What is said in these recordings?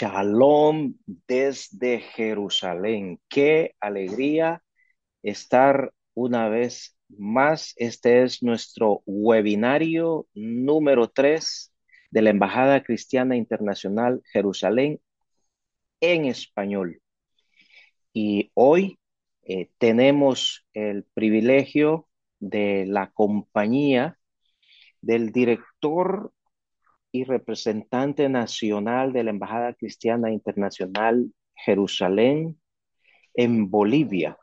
Shalom desde Jerusalén. Qué alegría estar una vez más. Este es nuestro webinario número 3 de la Embajada Cristiana Internacional Jerusalén en español. Y hoy eh, tenemos el privilegio de la compañía del director y representante nacional de la Embajada Cristiana Internacional Jerusalén en Bolivia,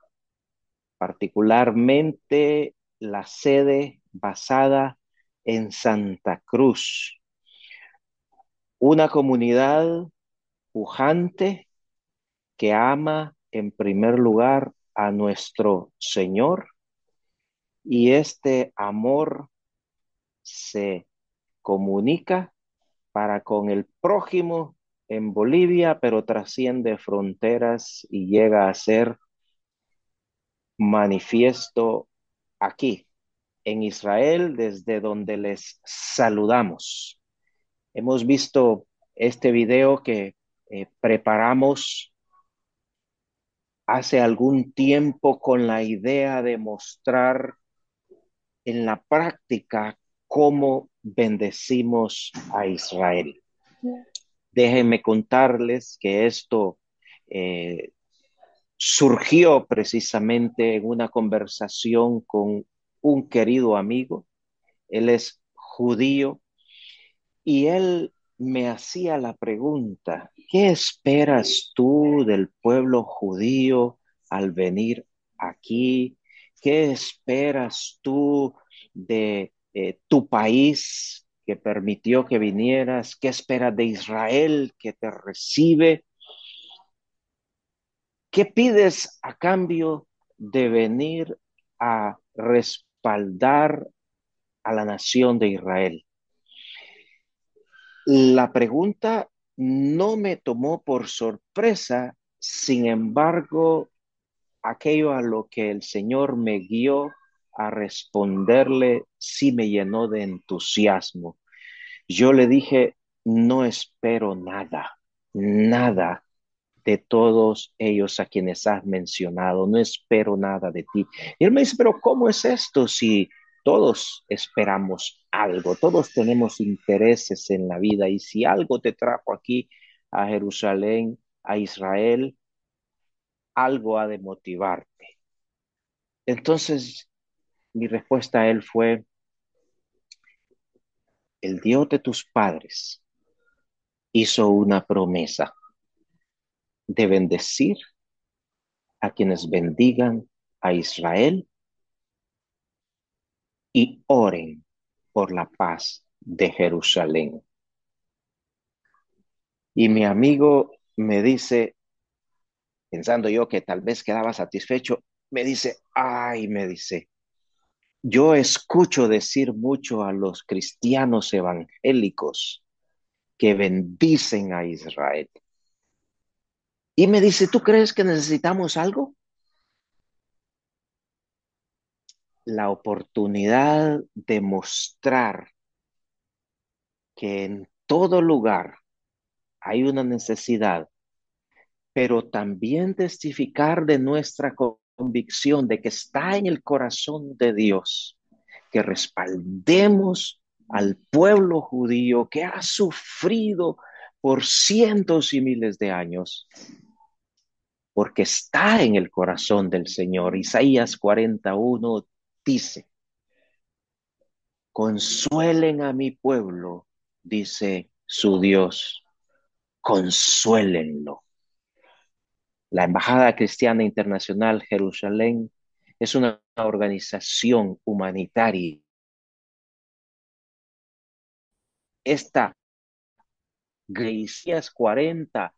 particularmente la sede basada en Santa Cruz, una comunidad pujante que ama en primer lugar a nuestro Señor y este amor se comunica para con el prójimo en Bolivia, pero trasciende fronteras y llega a ser manifiesto aquí, en Israel, desde donde les saludamos. Hemos visto este video que eh, preparamos hace algún tiempo con la idea de mostrar en la práctica cómo bendecimos a Israel. Déjenme contarles que esto eh, surgió precisamente en una conversación con un querido amigo. Él es judío y él me hacía la pregunta, ¿qué esperas tú del pueblo judío al venir aquí? ¿Qué esperas tú de eh, tu país que permitió que vinieras, qué esperas de Israel que te recibe, qué pides a cambio de venir a respaldar a la nación de Israel. La pregunta no me tomó por sorpresa, sin embargo, aquello a lo que el Señor me guió a responderle sí me llenó de entusiasmo. Yo le dije, no espero nada, nada de todos ellos a quienes has mencionado, no espero nada de ti. Y él me dice, pero ¿cómo es esto si todos esperamos algo, todos tenemos intereses en la vida y si algo te trajo aquí a Jerusalén, a Israel, algo ha de motivarte. Entonces mi respuesta a él fue, el Dios de tus padres hizo una promesa de bendecir a quienes bendigan a Israel y oren por la paz de Jerusalén. Y mi amigo me dice, pensando yo que tal vez quedaba satisfecho, me dice, ay, me dice, yo escucho decir mucho a los cristianos evangélicos que bendicen a Israel. Y me dice, ¿tú crees que necesitamos algo? La oportunidad de mostrar que en todo lugar hay una necesidad, pero también testificar de nuestra convicción de que está en el corazón de Dios, que respaldemos al pueblo judío que ha sufrido por cientos y miles de años, porque está en el corazón del Señor. Isaías 41 dice, consuelen a mi pueblo, dice su Dios, consuélenlo. La Embajada Cristiana Internacional Jerusalén es una organización humanitaria. Esta Gracias 40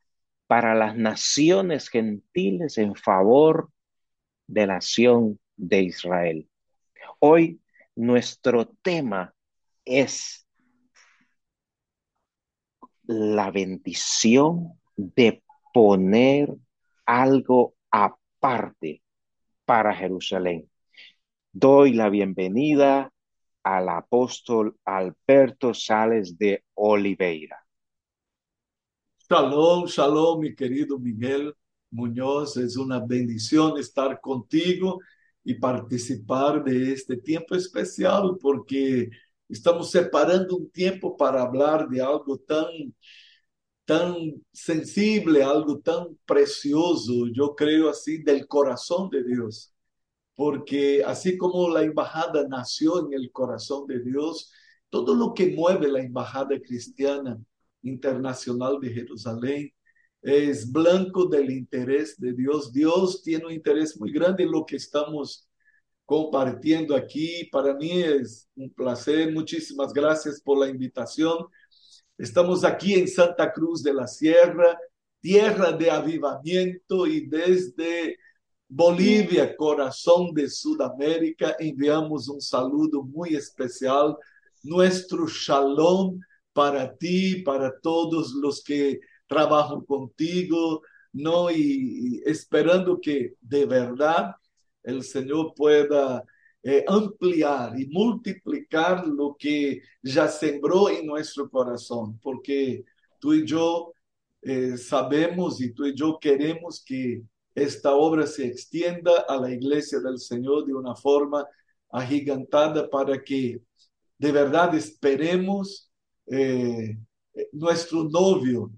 para las naciones gentiles en favor de la nación de Israel. Hoy nuestro tema es la bendición de poner algo aparte para Jerusalén. Doy la bienvenida al apóstol Alberto Sales de Oliveira. Shalom, shalom, mi querido Miguel Muñoz. Es una bendición estar contigo y participar de este tiempo especial porque estamos separando un tiempo para hablar de algo tan, tan sensible, algo tan precioso, yo creo así, del corazón de Dios. Porque así como la embajada nació en el corazón de Dios, todo lo que mueve la embajada cristiana internacional de Jerusalén es blanco del interés de Dios. Dios tiene un interés muy grande en lo que estamos compartiendo aquí. Para mí es un placer. Muchísimas gracias por la invitación. Estamos aquí en Santa Cruz de la Sierra, tierra de avivamiento y desde Bolivia, corazón de Sudamérica, enviamos un saludo muy especial. Nuestro shalom para ti, para todos los que trabajan contigo, ¿no? Y, y esperando que de verdad el Señor pueda eh, ampliar y multiplicar lo que ya sembró en nuestro corazón, porque tú y yo eh, sabemos y tú y yo queremos que esta obra se extienda a la iglesia del Señor de una forma agigantada para que de verdad esperemos eh, nuestro novio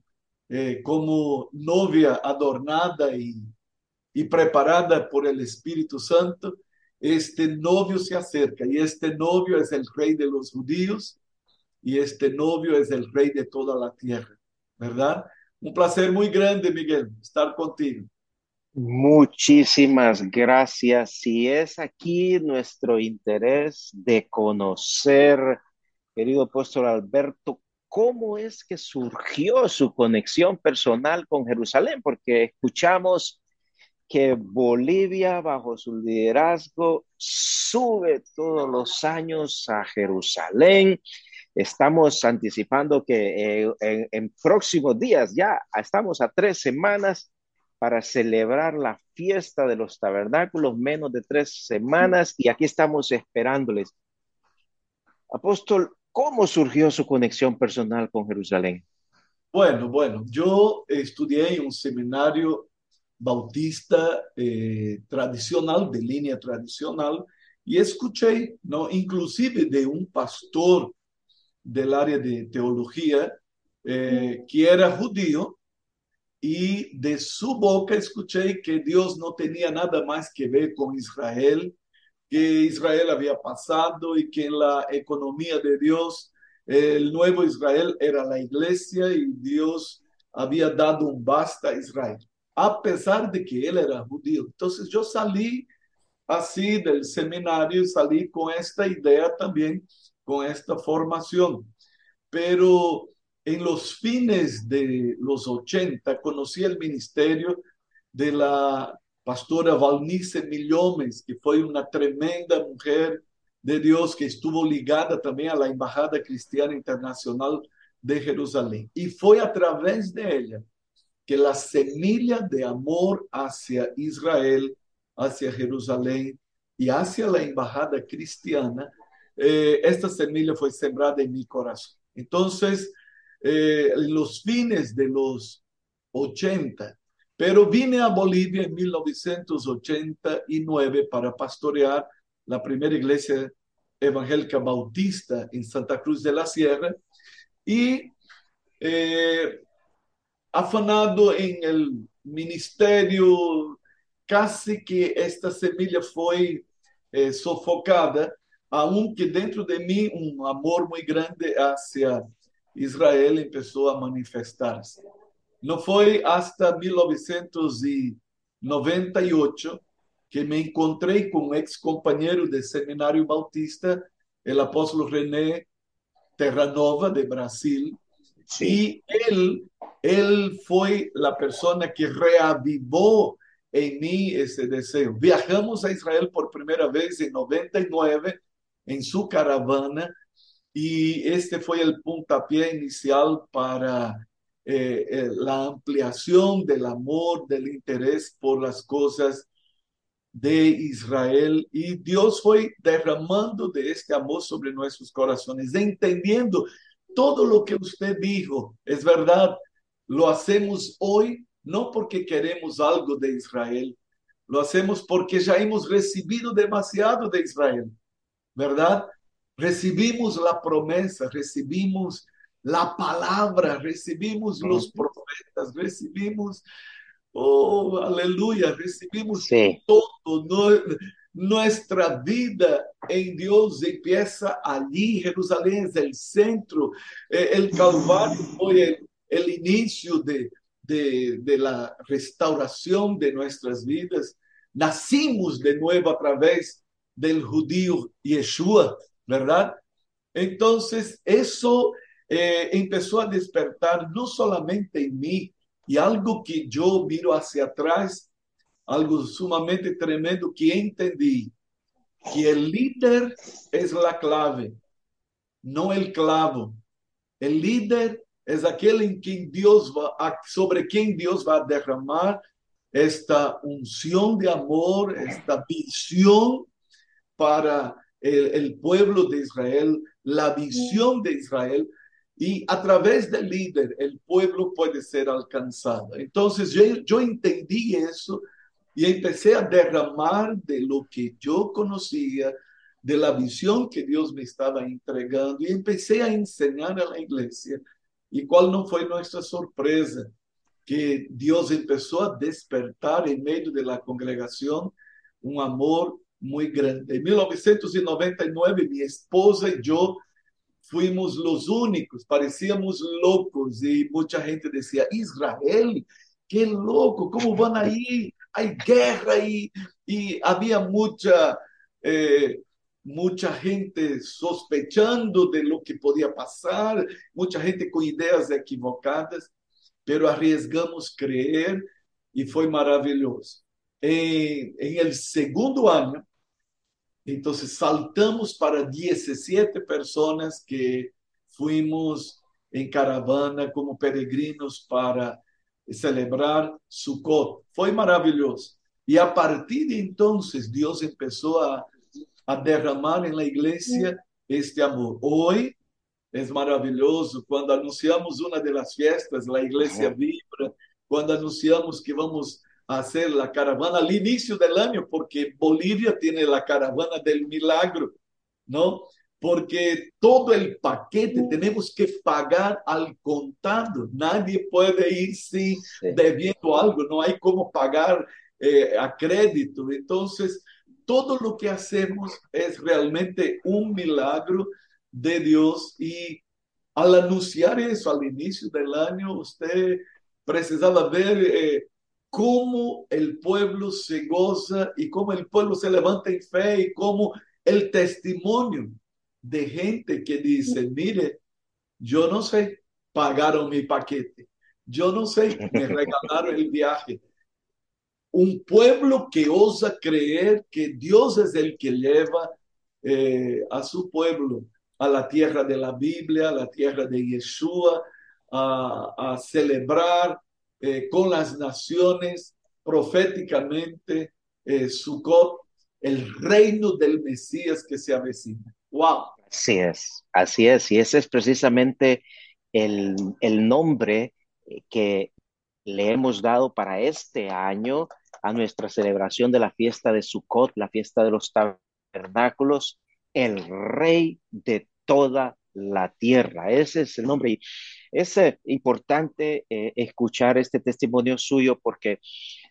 como novia adornada y preparada por el Espíritu Santo, este novio se acerca y este novio es el rey de los judíos y este novio es el rey de toda la tierra, ¿verdad? Un placer muy grande, Miguel, estar contigo. Muchísimas gracias. Si es aquí nuestro interés de conocer, querido apóstol Alberto, cómo es que surgió su conexión personal con Jerusalén, porque escuchamos que Bolivia, bajo su liderazgo, sube todos los años a Jerusalén. Estamos anticipando que eh, en, en próximos días, ya estamos a tres semanas para celebrar la fiesta de los tabernáculos, menos de tres semanas, y aquí estamos esperándoles. Apóstol, ¿cómo surgió su conexión personal con Jerusalén? Bueno, bueno, yo estudié en un seminario bautista eh, tradicional, de línea tradicional, y escuché, ¿no? inclusive de un pastor del área de teología, eh, que era judío, y de su boca escuché que Dios no tenía nada más que ver con Israel, que Israel había pasado y que en la economía de Dios el nuevo Israel era la iglesia y Dios había dado un basta a Israel, a pesar de que él era judío. Entonces yo salí así del seminario, salí con esta idea también, con esta formación. Pero en los fines de los 80 conocí el ministerio de la pastora Valnice Millomes, que fue una tremenda mujer de Dios que estuvo ligada también a la Embajada Cristiana Internacional de Jerusalén. Y fue a través de ella que la semilla de amor hacia Israel, hacia Jerusalén y hacia la Embajada Cristiana, eh, esta semilla fue sembrada en mi corazón. Entonces, eh, los fines de los 80, pero vine a Bolivia en 1989 para pastorear la primera iglesia evangélica bautista en Santa Cruz de la Sierra y eh, afanado en el ministerio, casi que esta semilla fue eh, sofocada, aunque dentro de mí un amor muy grande hacia Israel empezó a manifestarse. No fue hasta 1998 que me encontré con un ex compañero de seminario bautista, el apóstol René Terranova de Brasil, sí. y él, él fue la persona que reavivó en mí ese deseo. Viajamos a Israel por primera vez en 99 en su caravana y este fue el puntapié inicial para eh, eh, la ampliación del amor, del interés por las cosas de Israel y Dios fue derramando de este amor sobre nuestros corazones, entendiendo todo lo que usted dijo, es verdad, lo hacemos hoy no porque queremos algo de Israel, lo hacemos porque ya hemos recibido demasiado de Israel, ¿verdad? Recibimos la promesa, recibimos la palabra, recibimos los profetas, recibimos, oh, aleluya, recibimos sí. todo. No, nuestra vida en Dios empieza allí, Jerusalén es el centro, el Calvario fue el, el inicio de, de, la restauración de nuestras vidas. Nacimos de nuevo a través del judío Yeshua, ¿verdad? Entonces, eso eh, empezó a despertar no solamente en mí, y algo que yo miro hacia atrás, algo sumamente tremendo que entendí, que el líder es la clave, no el clavo. El líder es aquel en quien Dios va, sobre quien Dios va a derramar esta unción de amor, esta visión para el, el, pueblo de Israel, la visión de Israel, y a través del líder el pueblo puede ser alcanzado. Entonces yo, yo entendí eso y empecé a derramar de lo que yo conocía, de la visión que Dios me estaba entregando, y empecé a enseñar a la iglesia ¿Y cuál no fue nuestra sorpresa? Que Dios empezó a despertar en medio de la congregación un amor muy grande. En 1999, mi esposa y yo fuimos los únicos, parecíamos locos y mucha gente decía, Israel, qué loco, ¿cómo van ahí? Hay guerra y, y había mucha... Eh, mucha gente sospechando de lo que podía pasar, mucha gente con ideas equivocadas, pero arriesgamos creer y fue maravilloso. En, el segundo año, entonces saltamos para 17 personas que fuimos en caravana como peregrinos para celebrar Sukkot. Foi maravilhoso. E a partir de entonces Deus empezó a a derramar en la iglesia este amor. Hoy es maravilloso cuando anunciamos una de las fiestas, la iglesia vibra, cuando anunciamos que vamos a hacer la caravana al inicio del año, porque Bolivia tiene la caravana del milagro, ¿no? Porque todo el paquete tenemos que pagar al contado. Nadie puede ir sin debiendo algo, no hay como pagar eh, a crédito. Entonces, todo lo que hacemos es realmente un milagro de Dios y al anunciar eso al inicio del año, usted precisaba ver eh, cómo el pueblo se goza y cómo el pueblo se levanta en fe y cómo el testimonio de gente que dice, mire, yo no sé, pagaron mi paquete, yo no sé, me regalaron el viaje, un pueblo que osa creer que Dios es el que lleva eh, a su pueblo a la tierra de la Biblia, a la tierra de Yeshua, a, celebrar eh, con las naciones proféticamente eh, Sukkot, el reino del Mesías que se avecina. ¡Wow! Así es, así es, y ese es precisamente el, el nombre que le hemos dado para este año a nuestra celebración de la fiesta de Sukkot, la fiesta de los tabernáculos, el rey de toda la tierra. Ese es el nombre. Y es eh, importante eh, escuchar este testimonio suyo porque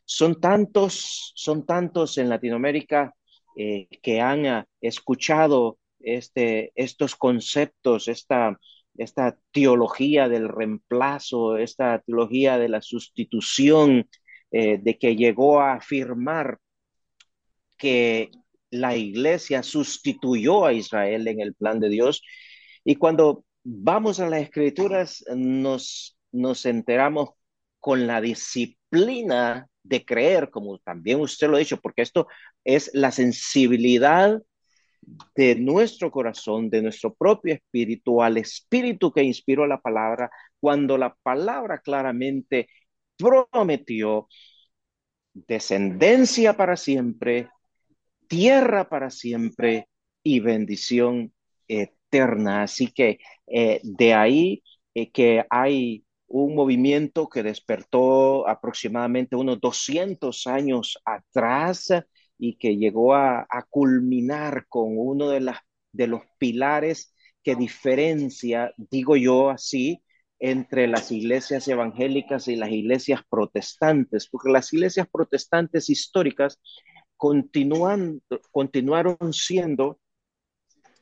son tantos, son tantos en Latinoamérica eh, que han escuchado este, estos conceptos, esta, esta teología del reemplazo, esta teología de la sustitución, eh, de que llegó a afirmar que la iglesia sustituyó a Israel en el plan de Dios. Y cuando vamos a las escrituras, nos, nos enteramos con la disciplina de creer, como también usted lo ha dicho, porque esto es la sensibilidad de nuestro corazón, de nuestro propio espíritu, al espíritu que inspiró la palabra, cuando la palabra claramente prometió descendencia para siempre, tierra para siempre y bendición eterna. Así que eh, de ahí eh, que hay un movimiento que despertó aproximadamente unos 200 años atrás y que llegó a, culminar con uno de, los pilares que diferencia, digo yo así, entre las iglesias evangélicas y las iglesias protestantes, porque las iglesias protestantes históricas continuaron siendo,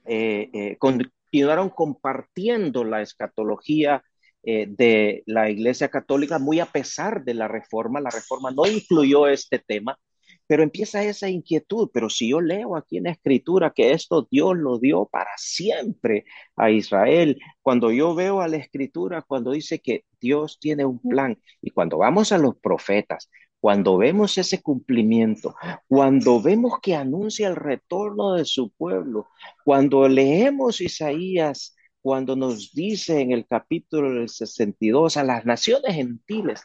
eh, eh, continuaron compartiendo la escatología eh, de la Iglesia Católica muy a pesar de la reforma. La reforma no incluyó este tema, pero empieza esa inquietud, pero si yo leo aquí en la escritura que esto Dios lo dio para siempre a Israel, cuando yo veo a la escritura, cuando dice que Dios tiene un plan, y cuando vamos a los profetas, cuando vemos ese cumplimiento, cuando vemos que anuncia el retorno de su pueblo, cuando leemos Isaías, cuando nos dice en el capítulo del 62 a las naciones gentiles,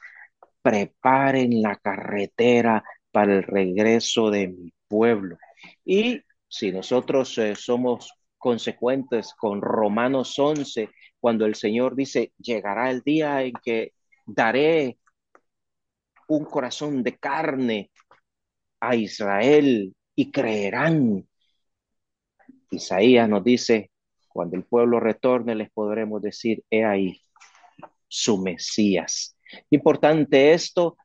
preparen la carretera para el regreso de mi pueblo. Y si nosotros eh, somos consecuentes con Romanos 11, cuando el Señor dice, llegará el día en que daré un corazón de carne a Israel y creerán. Isaías nos dice, cuando el pueblo retorne les podremos decir, he ahí su Mesías. Importante esto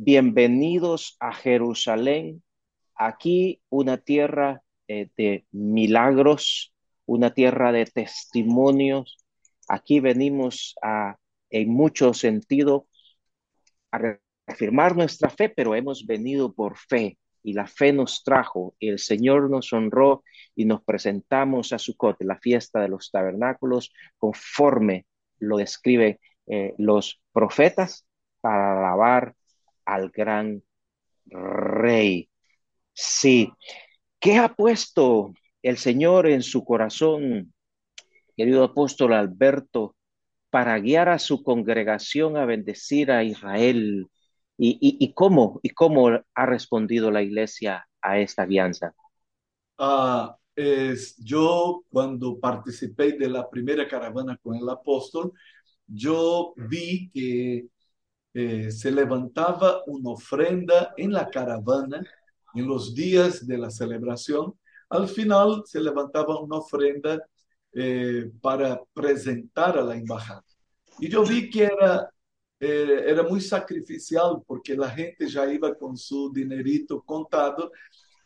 bienvenidos a Jerusalén, aquí una tierra eh, de milagros, una tierra de testimonios. Aquí venimos a, en mucho sentido, a reafirmar nuestra fe, pero hemos venido por fe y la fe nos trajo y el Señor nos honró y nos presentamos a Sucot, la fiesta de los tabernáculos, conforme lo describen eh, los profetas para alabar al gran rey. Sí. ¿Qué ha puesto el Señor en su corazón, querido apóstol Alberto, para guiar a su congregación a bendecir a Israel? ¿Y, cómo, y cómo ha respondido la iglesia a esta alianza? Ah, es, yo cuando participé de la primera caravana con el apóstol, yo vi que eh, se levantaba una ofrenda en la caravana en los días de la celebración. Al final se levantaba una ofrenda eh, para presentar a la embajada. Y yo vi que era, eh, era muy sacrificial porque la gente ya iba con su dinerito contado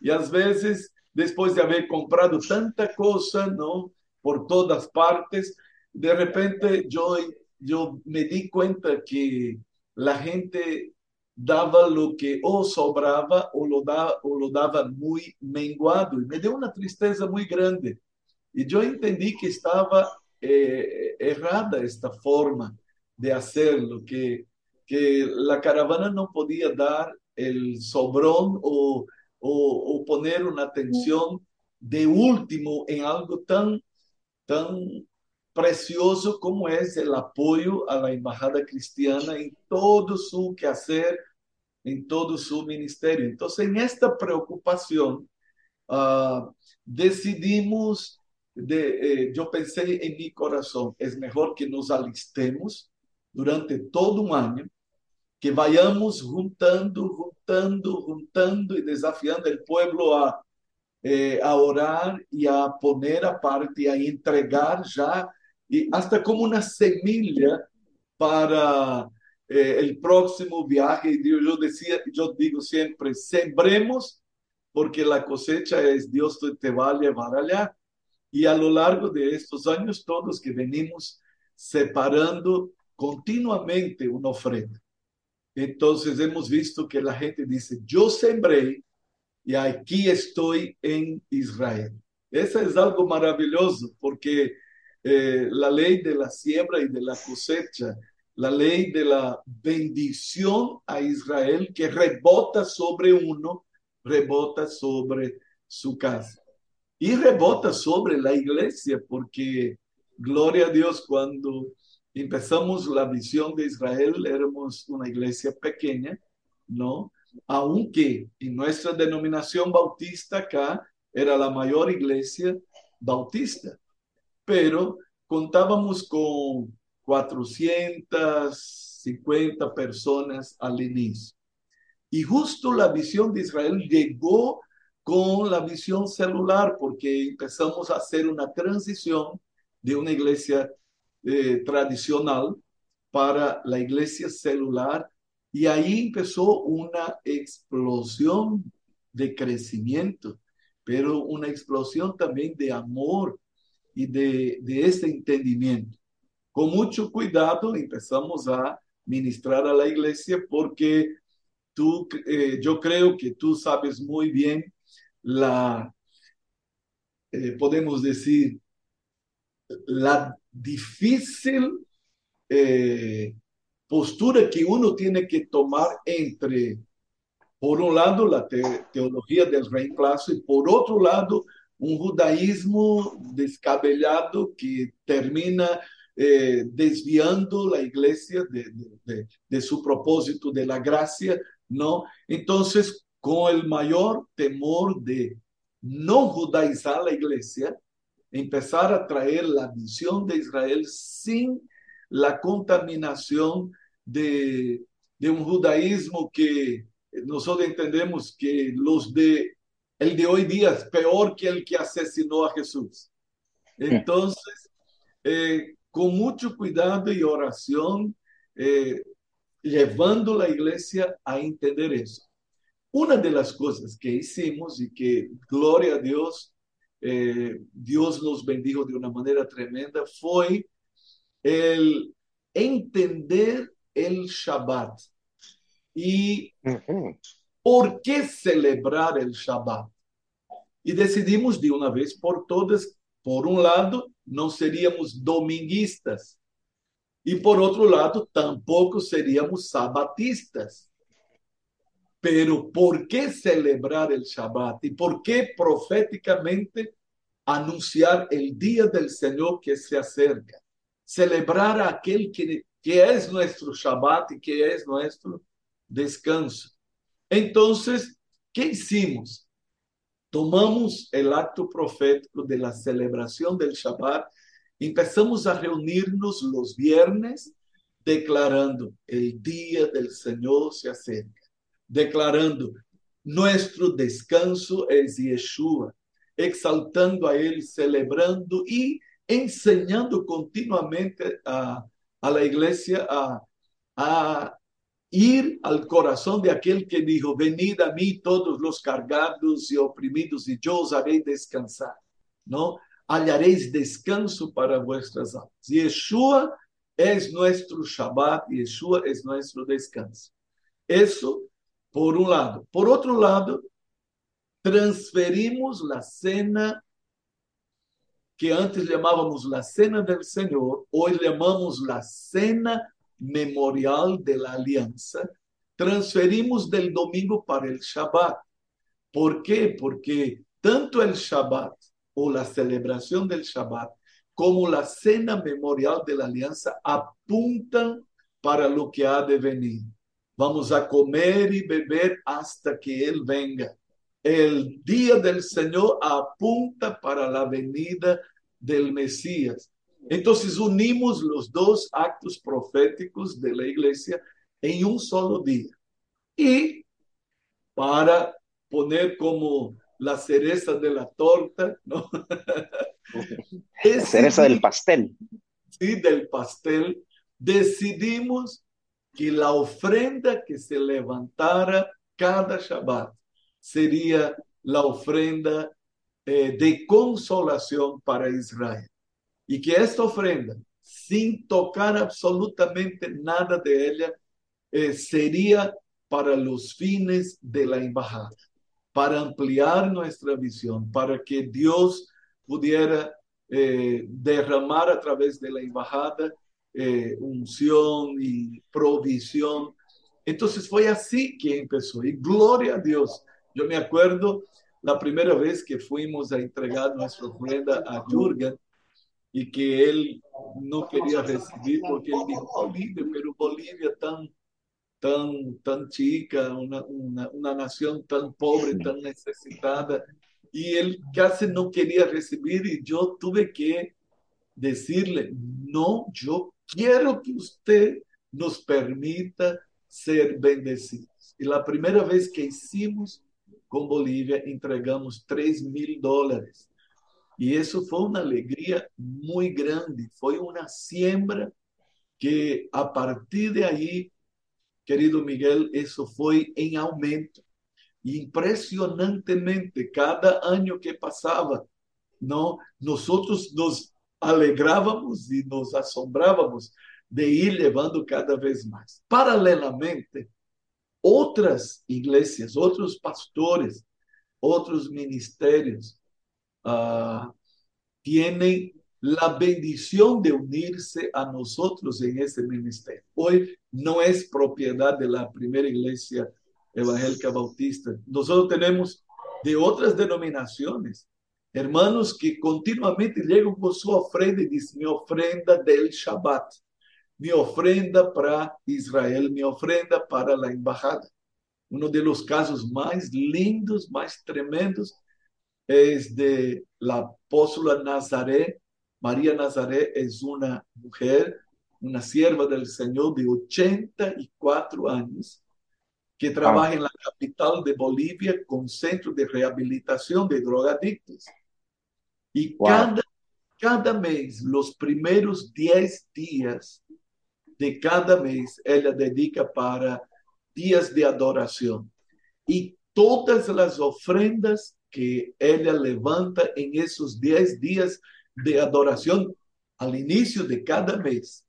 y a veces, después de haber comprado tanta cosa, ¿no? Por todas partes, de repente yo, yo me di cuenta que la gente daba lo que o sobraba o lo, da, o lo daba muy menguado. Y me dio una tristeza muy grande. Y yo entendí que estaba eh, errada esta forma de hacerlo, que, que la caravana no podía dar el sobrón o, o, o poner una atención de último en algo tan, tan precioso como es el apoyo a la Embajada Cristiana en todo su quehacer, en todo su ministerio. Entonces, en esta preocupación, uh, decidimos, de, eh, yo pensé en mi corazón, es mejor que nos alistemos durante todo un año, que vayamos juntando, juntando, juntando y desafiando el pueblo a, eh, a orar a poner aparte, a entregar ya y hasta como una semilla para eh, el próximo viaje. Yo, decía, yo digo siempre, sembremos porque la cosecha es Dios te va a llevar allá. Y a lo largo de estos años todos que venimos separando continuamente una ofrenda. Entonces hemos visto que la gente dice, yo sembré y aquí estoy en Israel. Eso es algo maravilloso porque eh, la ley de la siembra y de la cosecha, la ley de la bendición a Israel que rebota sobre uno, rebota sobre su casa. Y rebota sobre la iglesia, porque gloria a Dios, cuando empezamos la visión de Israel, éramos una iglesia pequeña, ¿no? Aunque en nuestra denominación bautista acá era la mayor iglesia bautista pero contábamos con 450 personas al inicio. Y justo la visión de Israel llegó con la visión celular, porque empezamos a hacer una transición de una iglesia eh, tradicional para la iglesia celular y ahí empezó una explosión de crecimiento, pero una explosión también de amor y de, de este entendimiento. Con mucho cuidado empezamos a ministrar a la iglesia porque tú, eh, yo creo que tú sabes muy bien la, eh, podemos decir, la difícil eh, postura que uno tiene que tomar entre, por un lado, la te teología del reemplazo y por otro lado, un judaísmo descabellado que termina eh, desviando la iglesia de, de, su propósito de la gracia, ¿no? Entonces, con el mayor temor de no judaizar la iglesia, empezar a traer la visión de Israel sin la contaminación de, de un judaísmo que nosotros entendemos que los de el de hoy día es peor que el que asesinó a Jesús. Entonces, eh, con mucho cuidado y oración, eh, llevando la iglesia a entender eso. Una de las cosas que hicimos y que, gloria a Dios, eh, Dios nos bendijo de una manera tremenda fue el entender el Shabbat. ¿Y por qué celebrar el Shabbat? Y decidimos de una vez por todas, por un lado, no seríamos dominguistas. Y por otro lado, tampoco seríamos sabatistas. Pero ¿por qué celebrar el Shabbat? ¿Y por qué proféticamente anunciar el día del Señor que se acerca? Celebrar a aquel que, que es nuestro Shabbat y que es nuestro descanso. Entonces, ¿qué hicimos? Tomamos el acto profético de la celebración del Shabbat, empezamos a reunirnos los viernes declarando, el día del Señor se acerca declarando: nuestro descanso es Yeshua, exaltando a Él, celebrando y enseñando continuamente a, la iglesia a, a ir al corazón de aquel que dijo, venid a mí todos los cargados y oprimidos y yo os haré descansar, ¿no? Hallaréis descanso para vuestras almas. Yeshua es nuestro Shabbat, Yeshua es nuestro descanso. Eso por un lado. Por otro lado, transferimos la cena que antes llamábamos la cena del Señor, hoy llamamos la cena memorial de la alianza, transferimos del domingo para el Shabbat. ¿Por qué? Porque tanto el Shabbat o la celebración del Shabbat como la cena memorial de la alianza apuntan para lo que ha de venir. Vamos a comer y beber hasta que Él venga. El día del Señor apunta para la venida del Mesías. Entonces unimos los dos actos proféticos de la iglesia en un solo día. Y para poner como la cereza de la torta, ¿no? la cereza del pastel. Sí, del pastel. Decidimos que la ofrenda que se levantara cada Shabbat sería la ofrenda eh, de consolación para Israel. Y que esta ofrenda, sin tocar absolutamente nada de ella, eh, sería para los fines de la embajada, para ampliar nuestra visión, para que Dios pudiera eh, derramar a través de la embajada eh, unción y provisión. Entonces fue así que empezó. Y gloria a Dios. Yo me acuerdo la primera vez que fuimos a entregar nuestra ofrenda a Jürgen y que él no quería recibir porque él dijo, Bolivia, pero Bolivia tan, tan, tan chica, una, una, una nación tan pobre, tan necesitada. Y él casi no quería recibir y yo tuve que decirle, no, yo quiero que usted nos permita ser bendecidos. Y la primera vez que hicimos con Bolivia, entregamos 3 mil dólares. Y eso fue una alegría muy grande, fue una siembra que a partir de ahí, querido Miguel, eso fue en aumento. Impresionantemente, cada año que pasaba, ¿no? Nosotros nos alegrábamos y nos asombrábamos de ir llevando cada vez más. Paralelamente, otras iglesias, otros pastores, otros ministerios uh, tienen la bendición de unirse a nosotros en ese ministerio. Hoy no es propiedad de la primera iglesia evangélica bautista. Nosotros tenemos de otras denominaciones, hermanos que continuamente llegan con su ofrenda y dicen, mi ofrenda del Shabbat, mi ofrenda para Israel, mi ofrenda para la embajada. Uno de los casos más lindos, más tremendos, es de la apóstola Nazaret. María Nazaret es una mujer, una sierva del Señor de 84 años, que trabaja en la capital de Bolivia con centro de rehabilitación de drogadictos. Y wow. cada, cada mes, los primeros 10 días de cada mes, ella dedica para días de adoración. Y todas las ofrendas que ella levanta en esos 10 días de adoración al inicio de cada mes,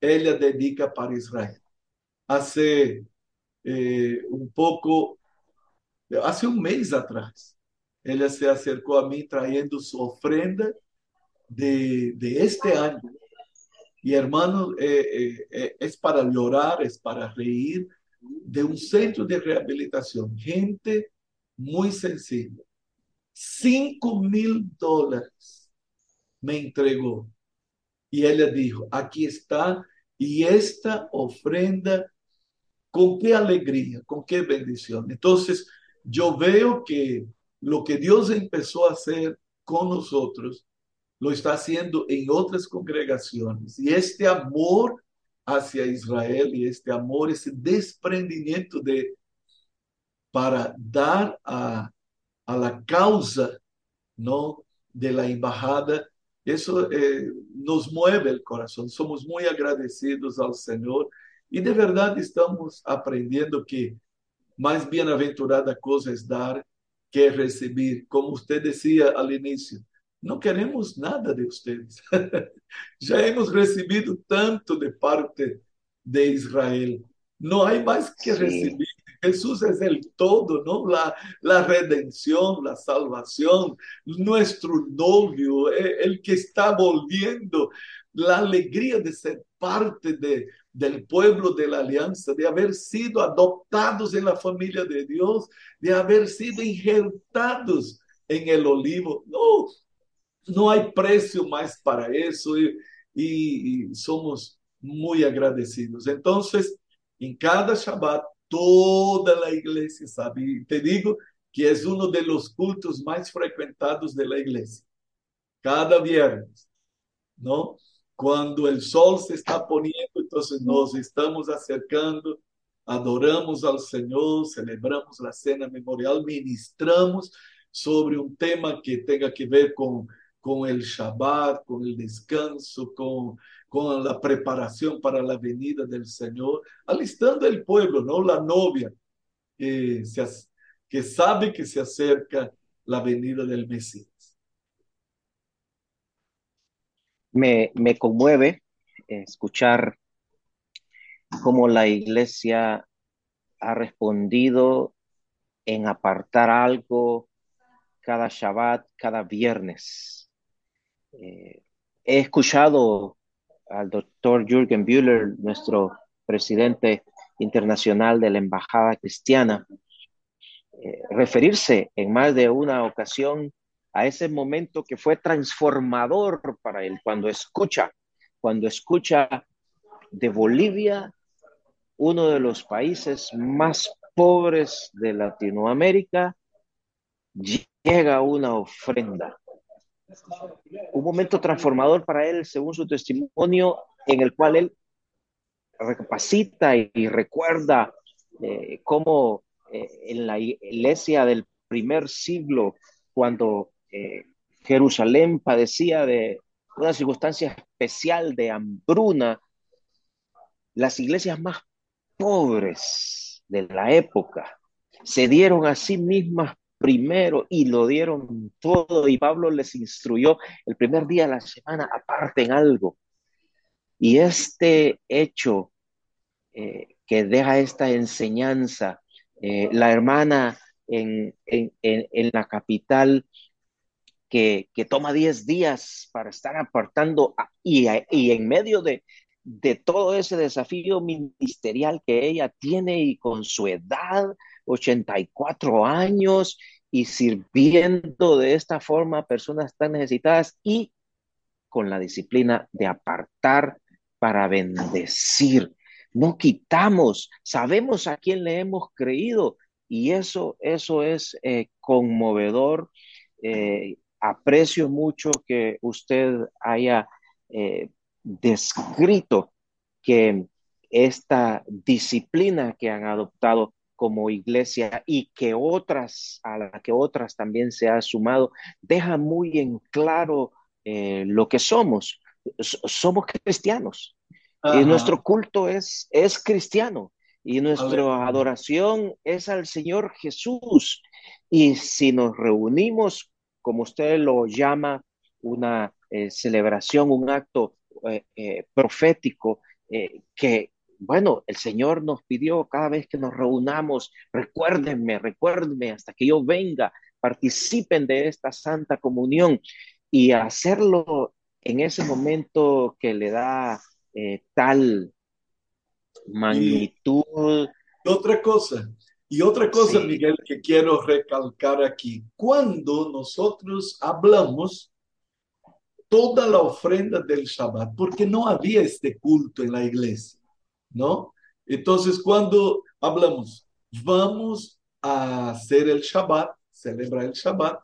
ella dedica para Israel. Hace eh, un poco, hace un mes atrás, ella se acercó a mí trayendo su ofrenda de, este año. Y hermano, eh, eh, es para llorar, es para reír, de un centro de rehabilitación. Gente muy sencilla. 5 mil dólares me entregó. Y ella dijo, aquí está, y esta ofrenda, con qué alegría, con qué bendición. Entonces, yo veo que lo que Dios empezó a hacer con nosotros, lo está haciendo en otras congregaciones. Y este amor hacia Israel y este amor, ese desprendimiento de para dar a, a la causa ¿no? de la embajada, eso eh, nos mueve el corazón. Somos muy agradecidos al Señor y de verdad estamos aprendiendo que más bienaventurada cosa es dar que recibir. Como usted decía al inicio, no queremos nada de ustedes. ya hemos recibido tanto de parte de Israel. No hay más que sí. recibir. Jesús es el todo, ¿no? La, la redención, la salvación, nuestro novio, el que está volviendo, la alegría de ser parte de, del pueblo de la alianza, de haber sido adoptados en la familia de Dios, de haber sido injertados en el olivo. No, no hay precio más para eso y, y, y somos muy agradecidos. Entonces, en cada Shabbat, toda la iglesia sabe. Te digo que uno de los cultos más frecuentados de la iglesia. Cada viernes, ¿no? Cuando el sol se está poniendo, entonces nos estamos acercando, adoramos al Señor, celebramos la cena memorial, ministramos sobre un tema que tenga que ver con, con el Shabbat, con el descanso, con, con la preparación para la venida del Señor, alistando el pueblo, no la novia, que, se, sabe que se acerca la venida del Mesías. Me, me conmueve escuchar cómo la iglesia ha respondido en apartar algo cada Shabbat, cada viernes. Eh, he escuchado al doctor Jürgen Bühler, nuestro presidente internacional de la Embajada Cristiana, eh, referirse en más de una ocasión a ese momento que fue transformador para él, cuando escucha, cuando escucha de Bolivia, uno de los países más pobres de Latinoamérica, llega una ofrenda un momento transformador para él, según su testimonio, en el cual él recapacita y, recuerda eh, cómo eh, en la iglesia del primer siglo, cuando eh, Jerusalén padecía de una circunstancia especial de hambruna, las iglesias más pobres de la época se dieron a sí mismas primero y lo dieron todo y Pablo les instruyó el primer día de la semana aparten algo. Y este hecho eh, que deja esta enseñanza, eh, la hermana en, en, en, en la capital que, que toma 10 días para estar apartando y, y en medio de, de todo ese desafío ministerial que ella tiene y con su edad, 84 años, y sirviendo de esta forma a personas tan necesitadas y con la disciplina de apartar para bendecir. No quitamos, sabemos a quién le hemos creído y eso, eso es eh, conmovedor. Eh, aprecio mucho que usted haya eh, descrito que esta disciplina que han adoptado como iglesia y que otras, a la que otras también se ha sumado, deja muy en claro eh, lo que somos. Somos cristianos. Y nuestro culto es, es cristiano y nuestra adoración es al Señor Jesús. Y si nos reunimos, como usted lo llama, una eh, celebración, un acto eh, profético que, bueno, el Señor nos pidió cada vez que nos reunamos, recuérdenme, recuérdenme hasta que yo venga, participen de esta santa comunión y hacerlo en ese momento que le da eh, tal magnitud. Y otra cosa, y otra cosa, sí. Miguel, que quiero recalcar aquí, cuando nosotros hablamos toda la ofrenda del Shabbat, porque no había este culto en la iglesia, ¿no? Entonces, cuando hablamos, vamos a hacer el Shabbat, celebrar el Shabbat,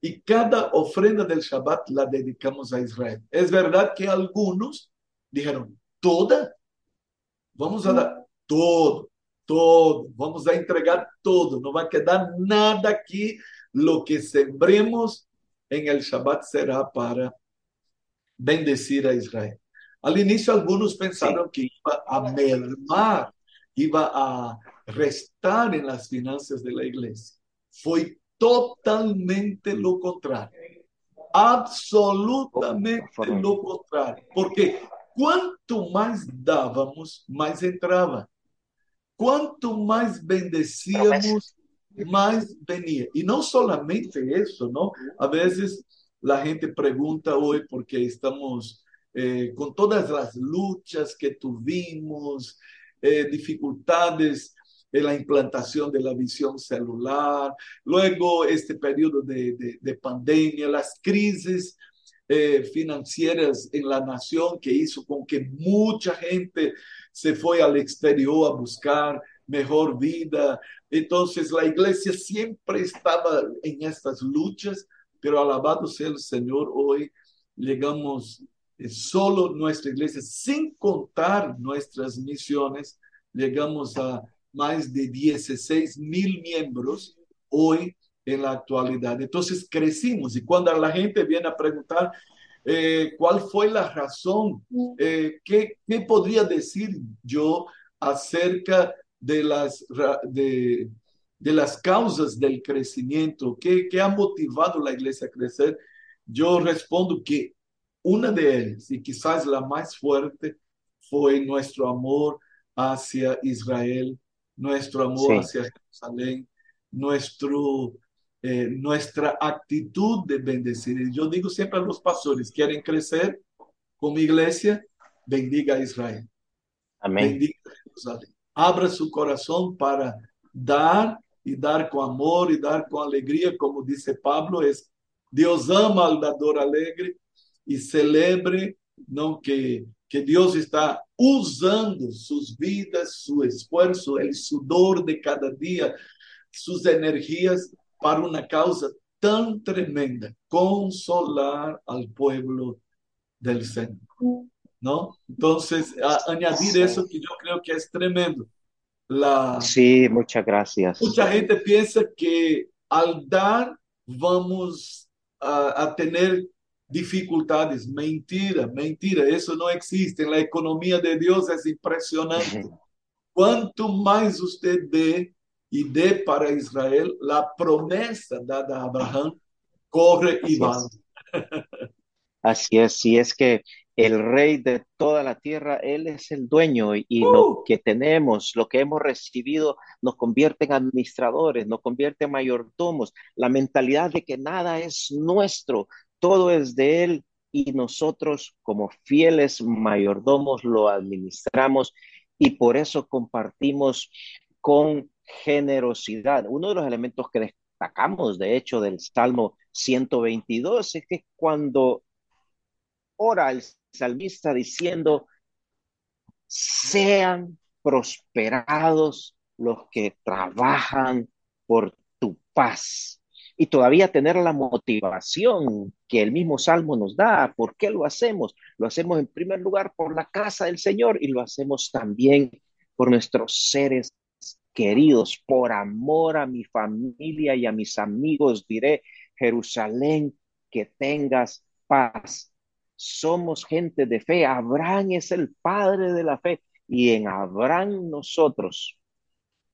y cada ofrenda del Shabbat la dedicamos a Israel. Es verdad que algunos dijeron, toda, vamos a dar todo, todo, vamos a entregar todo, no va a quedar nada aquí, lo que sembremos en el Shabbat será para bendecir a Israel. Al inicio algunos pensaron que iba a mermar, iba a restar en las finanzas de la iglesia. Fue totalmente lo contrario. Absolutamente lo contrario. Porque quanto mais dávamos, mais entrava. Quanto mais bendecíamos, mais venia. E não somente isso, não? A vezes la gente pregunta hoy porque estamos eh, con todas las luchas que tuvimos, eh, dificultades en la implantación de la visión celular, luego este periodo de, de, de pandemia, las crisis eh, financieras en la nación que hizo con que mucha gente se fue al exterior a buscar mejor vida. Entonces la iglesia siempre estaba en estas luchas pero alabado sea el Señor, hoy llegamos solo nuestra iglesia, sin contar nuestras misiones, llegamos a más de 16 mil miembros hoy en la actualidad. Entonces crecimos y cuando la gente viene a preguntar eh, cuál fue la razón, eh, ¿qué, ¿qué, podría decir yo acerca de las, de, de las causas del crecimiento, ¿qué, qué ha motivado la iglesia a crecer? Yo respondo que una de ellas, y quizás la más fuerte, fue nuestro amor hacia Israel, nuestro amor sí. hacia Jerusalén, nuestro, eh, nuestra actitud de bendecir. Y yo digo siempre a los pastores, quieren crecer como iglesia, bendiga a Israel. Amén. Bendiga a Jerusalén. Abra su corazón para dar e dar com amor e dar com alegria, como disse Pablo, é Deus ama al dador alegre e celebre não que que Deus está usando suas vidas, seu esforço, o sudor de cada dia, suas energias para uma causa tão tremenda, consolar al pueblo del Senhor. ¿no? Entonces, a, añadir Sí, eso que yo creo que es tremendo. La, sí, muchas gracias. mucha gente piensa que al dar vamos a, a tener dificultades. Mentira, mentira, eso no existe. La economía de Dios es impresionante. Quanto mais usted dê e dê para Israel, a promessa dada a Abraão corre vai. es. Así es, si es que el rey de toda la tierra, él es el dueño y, y lo Uh! que tenemos, lo que hemos recibido, nos convierte en administradores, nos convierte en mayordomos. La mentalidad de que nada es nuestro, todo es de él y nosotros como fieles mayordomos lo administramos y por eso compartimos con generosidad. Uno de los elementos que destacamos, de hecho, del Salmo 122 es que cuando ora el salmista diciendo, sean prosperados los que trabajan por tu paz. Y todavía tener la motivación que el mismo Salmo nos da. ¿Por qué lo hacemos? Lo hacemos en primer lugar por la casa del Señor y lo hacemos también por nuestros seres queridos, por amor a mi familia y a mis amigos. Diré, Jerusalén, que tengas paz somos gente de fe. Abraham es el padre de la fe y en Abraham nosotros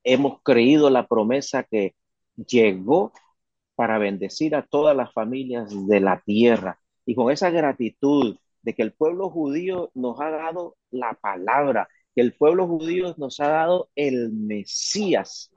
hemos creído la promesa que llegó para bendecir a todas las familias de la tierra. Y con esa gratitud de que el pueblo judío nos ha dado la palabra, que el pueblo judío nos ha dado el Mesías,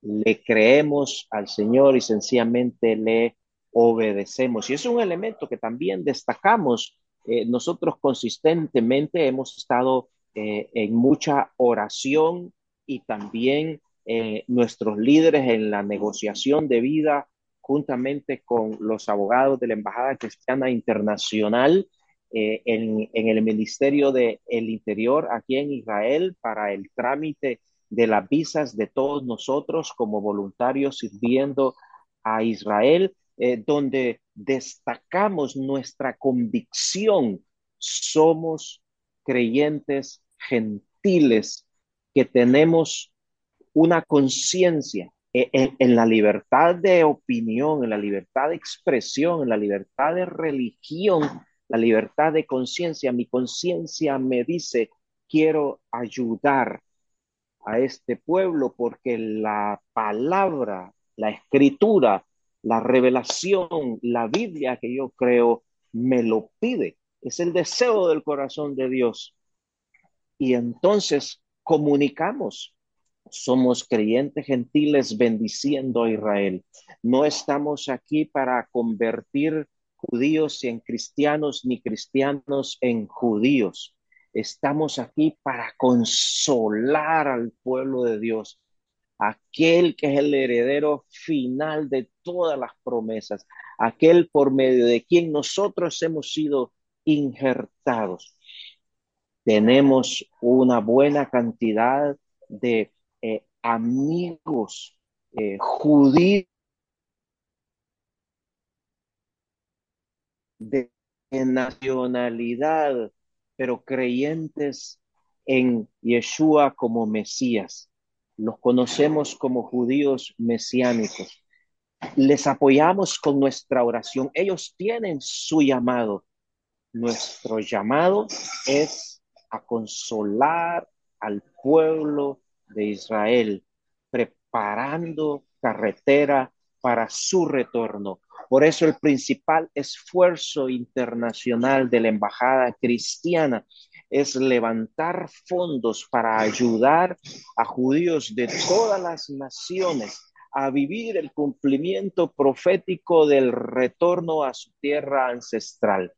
le creemos al Señor y sencillamente le obedecemos. Y es un elemento que también destacamos. Eh, nosotros consistentemente hemos estado eh, en mucha oración y también eh, nuestros líderes en la negociación de vida juntamente con los abogados de la Embajada Cristiana Internacional eh, en, en, el Ministerio del de Interior aquí en Israel para el trámite de las visas de todos nosotros como voluntarios sirviendo a Israel, eh, donde destacamos nuestra convicción. Somos creyentes gentiles que tenemos una conciencia en, la libertad de opinión, en la libertad de expresión, en la libertad de religión, la libertad de conciencia. Mi conciencia me dice, quiero ayudar a este pueblo porque la palabra, la escritura, la revelación, la Biblia que yo creo me lo pide. Es el deseo del corazón de Dios. Y entonces comunicamos. Somos creyentes gentiles bendiciendo a Israel. No estamos aquí para convertir judíos en cristianos ni cristianos en judíos. Estamos aquí para consolar al pueblo de Dios, aquel que es el heredero final de todas las promesas, aquel por medio de quien nosotros hemos sido injertados. Tenemos una buena cantidad de amigos eh, judíos de nacionalidad pero creyentes en Yeshua como Mesías. Los conocemos como judíos mesiánicos. Les apoyamos con nuestra oración. Ellos tienen su llamado. Nuestro llamado es a consolar al pueblo de Israel, preparando carretera para su retorno. Por eso el principal esfuerzo internacional de la Embajada Cristiana es levantar fondos para ayudar a judíos de todas las naciones a vivir el cumplimiento profético del retorno a su tierra ancestral.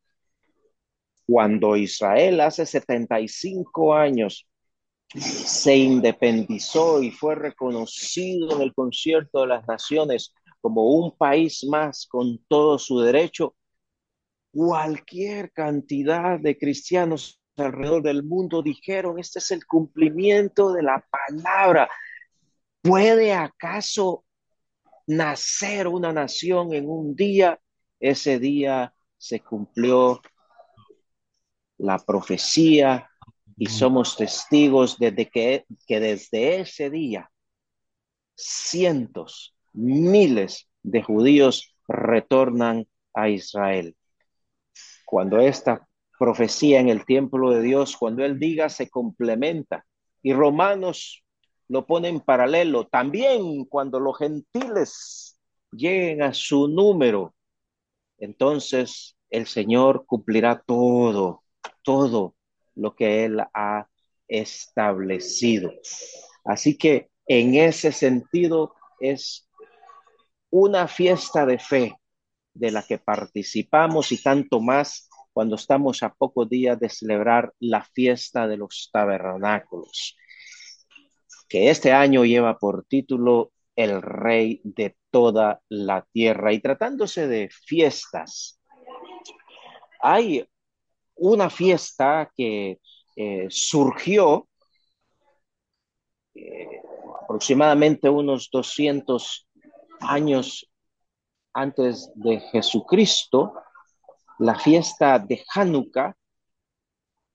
Cuando Israel hace 75 años se independizó y fue reconocido en el concierto de las naciones como un país más con todo su derecho, cualquier cantidad de cristianos alrededor del mundo dijeron, este es el cumplimiento de la palabra. ¿Puede acaso nacer una nación en un día? Ese día se cumplió la profecía y somos testigos desde que, que desde ese día cientos, miles de judíos retornan a Israel. Cuando esta profecía en el templo de Dios, cuando Él diga, se complementa. Y Romanos lo pone en paralelo. También cuando los gentiles lleguen a su número, entonces el Señor cumplirá todo, todo lo que Él ha establecido. Así que en ese sentido es una fiesta de fe de la que participamos y tanto más cuando estamos a pocos días de celebrar la fiesta de los tabernáculos, que este año lleva por título El Rey de toda la tierra. Y tratándose de fiestas, hay una fiesta que eh, surgió eh, aproximadamente unos 200 años antes de Jesucristo, la fiesta de Hanukkah,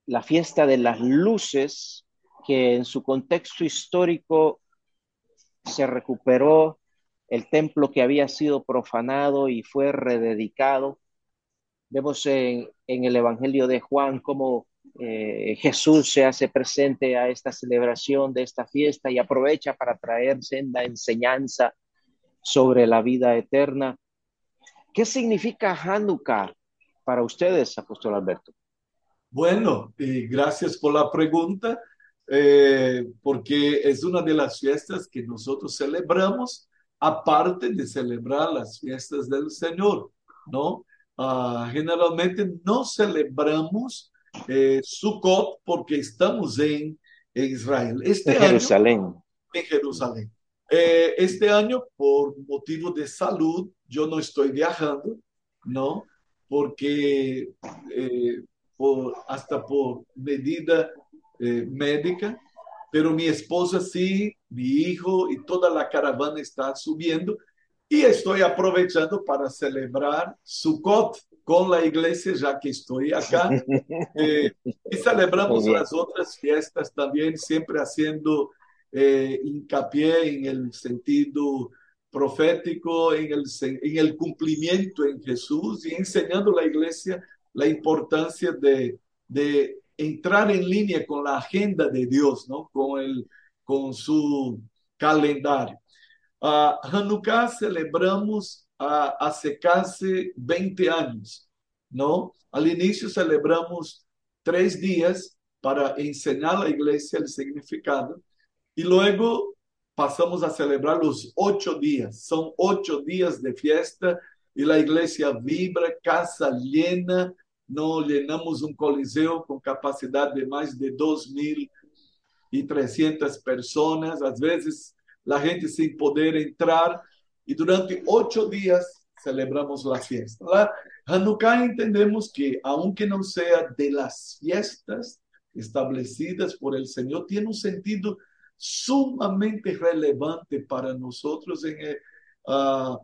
la fiesta de las luces, que en su contexto histórico se recuperó el templo que había sido profanado y fue rededicado. Vemos en, en el Evangelio de Juan cómo eh, Jesús se hace presente a esta celebración de esta fiesta y aprovecha para traer senda enseñanza sobre la vida eterna. ¿Qué significa Hanukkah para ustedes, apóstol Alberto? Bueno, y gracias por la pregunta, eh, porque es una de las fiestas que nosotros celebramos, aparte de celebrar las fiestas del Señor, ¿no? Uh, generalmente no celebramos eh, Sukkot porque estamos en, en Israel. Este en Jerusalén. Año, en Jerusalén. Eh, este año, por motivo de salud, yo no estoy viajando, ¿no? Porque eh, por, hasta por medida eh, médica, pero mi esposa sí, mi hijo y toda la caravana está subiendo y estoy aprovechando para celebrar Sukkot con la iglesia, ya que estoy acá. Eh, y celebramos las otras fiestas también, siempre haciendo eh, hincapié en el sentido profético, en el, en el cumplimiento en Jesús y enseñando a la iglesia la importancia de, de entrar en línea con la agenda de Dios, ¿no? con, el, con su calendario. A Hanukkah celebramos a, hace casi 20 años, ¿no? Al inicio celebramos tres días para enseñar a la iglesia el significado y luego pasamos a celebrar los ocho días. Son ocho días de fiesta y la iglesia vibra, casa llena. No llenamos un coliseo con capacidad de más de 2.300 personas. A veces la gente sin poder entrar y durante ocho días celebramos la fiesta. La Hanukkah entendemos que aunque no sea de las fiestas establecidas por el Señor, tiene un sentido sumamente relevante para nosotros en, uh,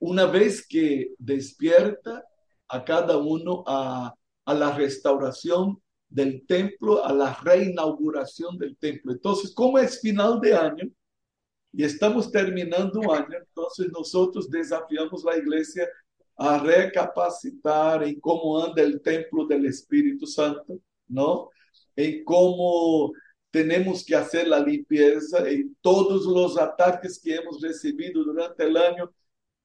una vez que despierta a cada uno a la restauración del templo, a la reinauguración del templo. Entonces, como es final de año, y estamos terminando un año, entonces nosotros desafiamos la iglesia a recapacitar en cómo anda el templo del Espíritu Santo, ¿no? En cómo tenemos que hacer la limpieza en todos los ataques que hemos recibido durante el año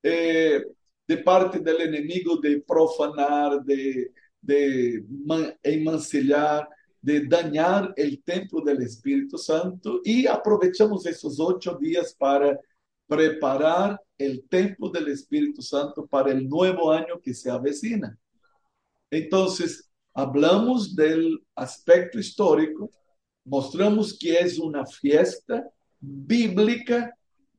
eh, de parte del enemigo de profanar, de, de man, enmancillar, de dañar el templo del Espíritu Santo y aprovechamos esos ocho días para preparar el templo del Espíritu Santo para el nuevo año que se avecina. Entonces, hablamos del aspecto histórico, mostramos que es una fiesta bíblica,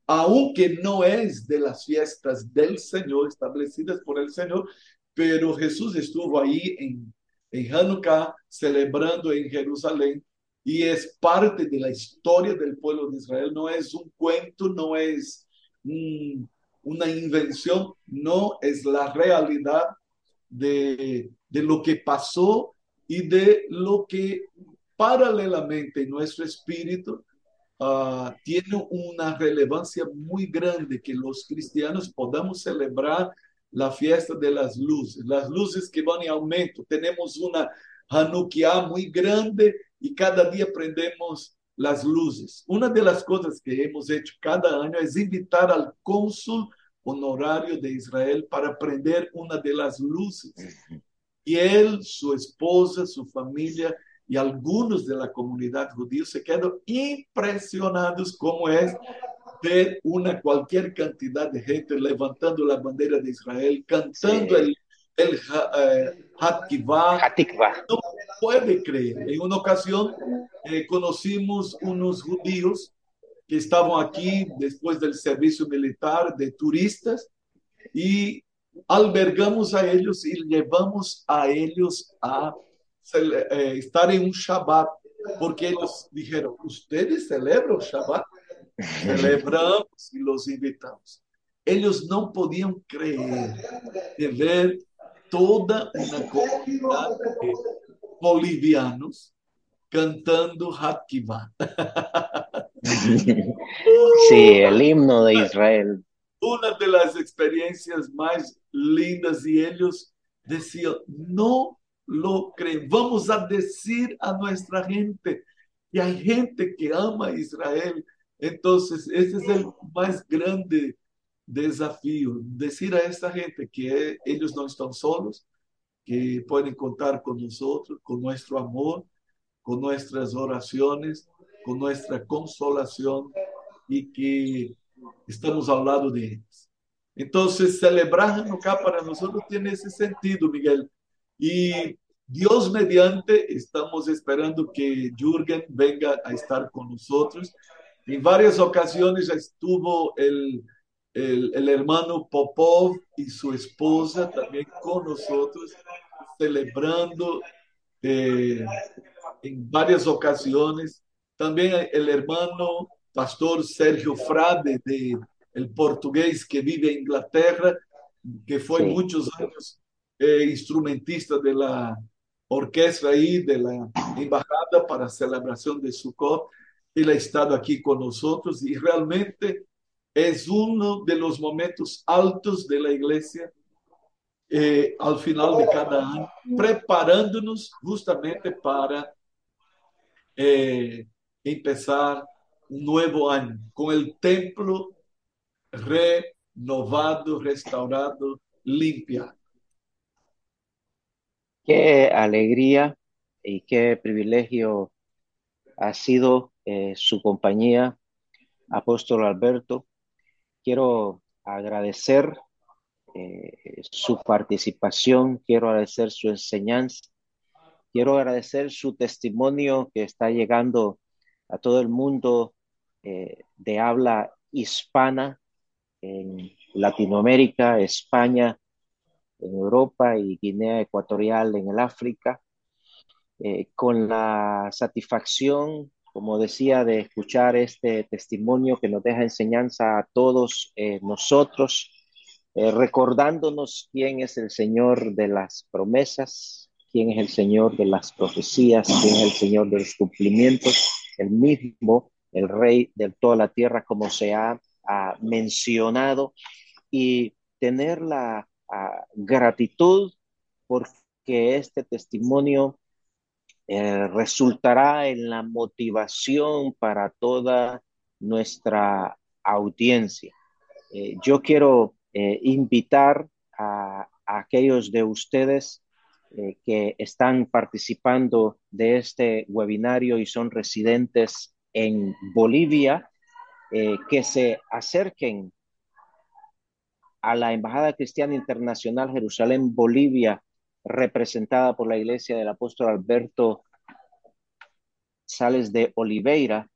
aunque no es de las fiestas del Señor establecidas por el Señor, pero Jesús estuvo ahí en en Hanukkah, celebrando en Jerusalén, y es parte de la historia del pueblo de Israel. No es un cuento, no es un, una invención, no es la realidad de, de lo que pasó y de lo que paralelamente en nuestro espíritu uh, tiene una relevancia muy grande que los cristianos podamos celebrar la fiesta de las luces, las luces que van en aumento. Tenemos una Hanukkah muy grande y cada día prendemos las luces. Una de las cosas que hemos hecho cada año es invitar al cónsul honorario de Israel para prender una de las luces. Y él, su esposa, su familia y algunos de la comunidad judía se quedan impresionados como es ver una cualquier cantidad de gente levantando la bandera de Israel, cantando sí. el, el Hatikvah. No puede creer. En una ocasión eh, conocimos unos judíos que estaban aquí después del servicio militar de turistas y albergamos a ellos y llevamos a ellos a eh, estar en un Shabbat, porque ellos dijeron, ¿ustedes celebran Shabbat? Celebramos y los invitamos. Ellos no podían creer de ver toda una comunidad de bolivianos cantando Hatkivá. Sí, el himno de Israel. Una de las experiencias más lindas y ellos decían, no lo creen, vamos a decir a nuestra gente que hay gente que ama a Israel. Entonces, ese es el más grande desafío, decir a esta gente que ellos no están solos, que pueden contar con nosotros, con nuestro amor, con nuestras oraciones, con nuestra consolación y que estamos al lado de ellos. Entonces, celebrar Hanukkah para nosotros tiene ese sentido, Miguel. Y Dios mediante, estamos esperando que Jürgen venga a estar con nosotros. En varias ocasiones estuvo el, el, el hermano Popov y su esposa también con nosotros, celebrando eh, en varias ocasiones. También el hermano pastor Sergio Frade, de, el portugués que vive en Inglaterra, que fue sí. muchos años eh, instrumentista de la orquesta ahí, de la embajada para celebración de Sukkot. Él ha estado aquí con nosotros y realmente es uno de los momentos altos de la iglesia eh, al final de cada año, preparándonos justamente para eh, empezar un nuevo año con el templo renovado, restaurado, limpiado. Qué alegría y qué privilegio ha sido eh, su compañía, Apóstol Alberto. Quiero agradecer eh, su participación, quiero agradecer su enseñanza, quiero agradecer su testimonio que está llegando a todo el mundo eh, de habla hispana en Latinoamérica, España, en Europa y Guinea Ecuatorial en el África, con la satisfacción, como decía, de escuchar este testimonio que nos deja enseñanza a todos eh, nosotros, eh, recordándonos quién es el Señor de las promesas, quién es el Señor de las profecías, quién es el Señor de los cumplimientos, el mismo, el Rey de toda la tierra, como se ha, mencionado, y tener la uh, gratitud porque este testimonio eh, resultará en la motivación para toda nuestra audiencia. Eh, yo quiero eh, invitar a, a, aquellos de ustedes que están participando de este webinario y son residentes en Bolivia, que se acerquen a la Embajada Cristiana Internacional Jerusalén, Bolivia, representada por la Iglesia del Apóstol Alberto Sales de Oliveira,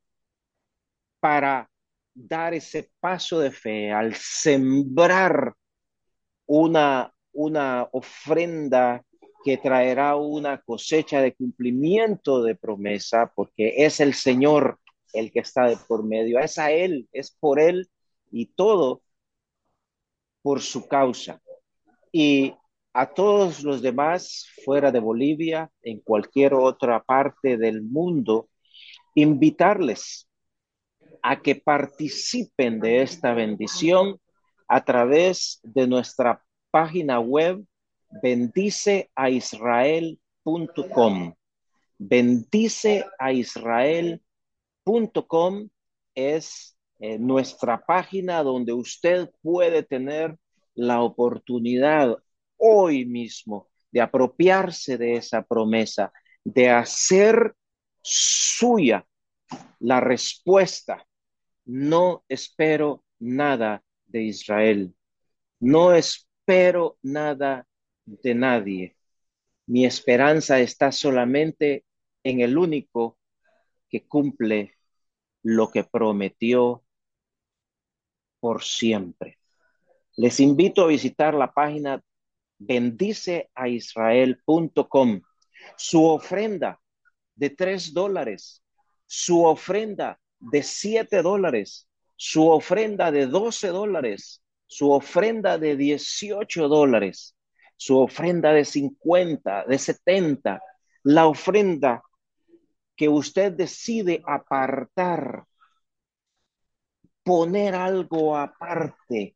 para dar ese paso de fe al sembrar una, una ofrenda que traerá una cosecha de cumplimiento de promesa, porque es el Señor el que está de por medio, es a Él, es por Él y todo por su causa. Y a todos los demás fuera de Bolivia, en cualquier otra parte del mundo, invitarles a que participen de esta bendición a través de nuestra página web bendiceaisrael.com. Bendiceaisrael.com es eh, nuestra página donde usted puede tener la oportunidad hoy mismo de apropiarse de esa promesa, de hacer suya la respuesta. No espero nada de Israel. No espero nada de nadie. Mi esperanza está solamente en el único que cumple lo que prometió por siempre. Les invito a visitar la página bendiceaisrael.com. Su ofrenda de tres dólares, su ofrenda de siete dólares, su ofrenda de doce dólares, su ofrenda de dieciocho dólares, su ofrenda de cincuenta, de setenta, la ofrenda que usted decide apartar, poner algo aparte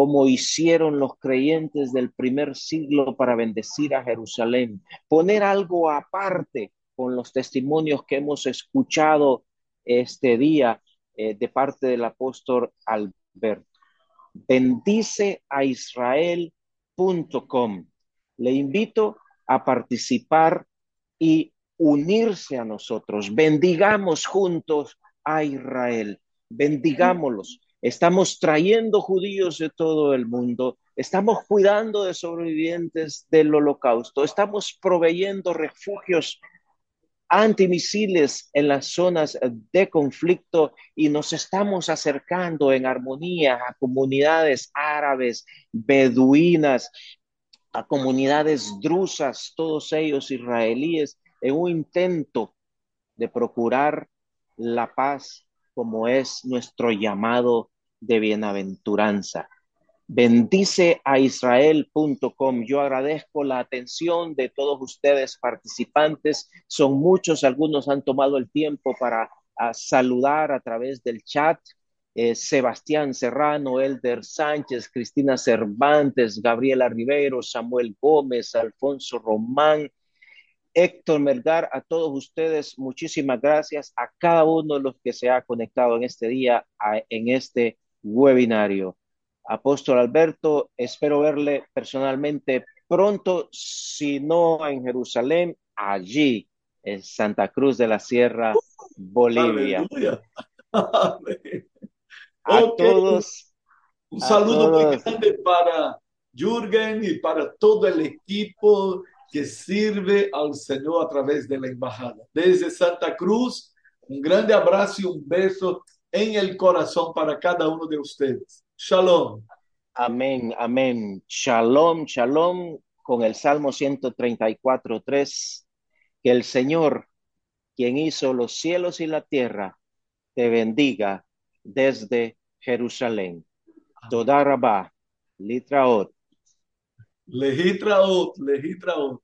como hicieron los creyentes del primer siglo para bendecir a Jerusalén, poner algo aparte con los testimonios que hemos escuchado este día eh, de parte del apóstol Alberto. Bendice a Israel.com. Le invito a participar y unirse a nosotros. Bendigamos juntos a Israel. Bendigámoslos Estamos trayendo judíos de todo el mundo, estamos cuidando de sobrevivientes del holocausto, estamos proveyendo refugios antimisiles en las zonas de conflicto y nos estamos acercando en armonía a comunidades árabes, beduinas, a comunidades drusas, todos ellos israelíes, en un intento de procurar la paz como es nuestro llamado de bienaventuranza. Bendice a Israel.com. Yo agradezco la atención de todos ustedes participantes. Son muchos, algunos han tomado el tiempo para saludar a través del chat. Eh, Sebastián Serrano, Elder Sánchez, Cristina Cervantes, Gabriela Rivero, Samuel Gómez, Alfonso Román, Héctor Melgar, a todos ustedes, muchísimas gracias a cada uno de los que se ha conectado en este día, en este webinario. Apóstol Alberto, espero verle personalmente pronto, si no en Jerusalén, allí, en Santa Cruz de la Sierra, Bolivia. A todos. Un saludo muy grande para Jürgen y para todo el equipo que sirve al Señor a través de la embajada. Desde Santa Cruz, un grande abrazo y un beso en el corazón para cada uno de ustedes. Shalom. Amén, amén. Shalom, shalom, con el Salmo 134, 3. Que el Señor, quien hizo los cielos y la tierra, te bendiga desde Jerusalén. Toda Rabá, Litraot. Legitraot, legitraot.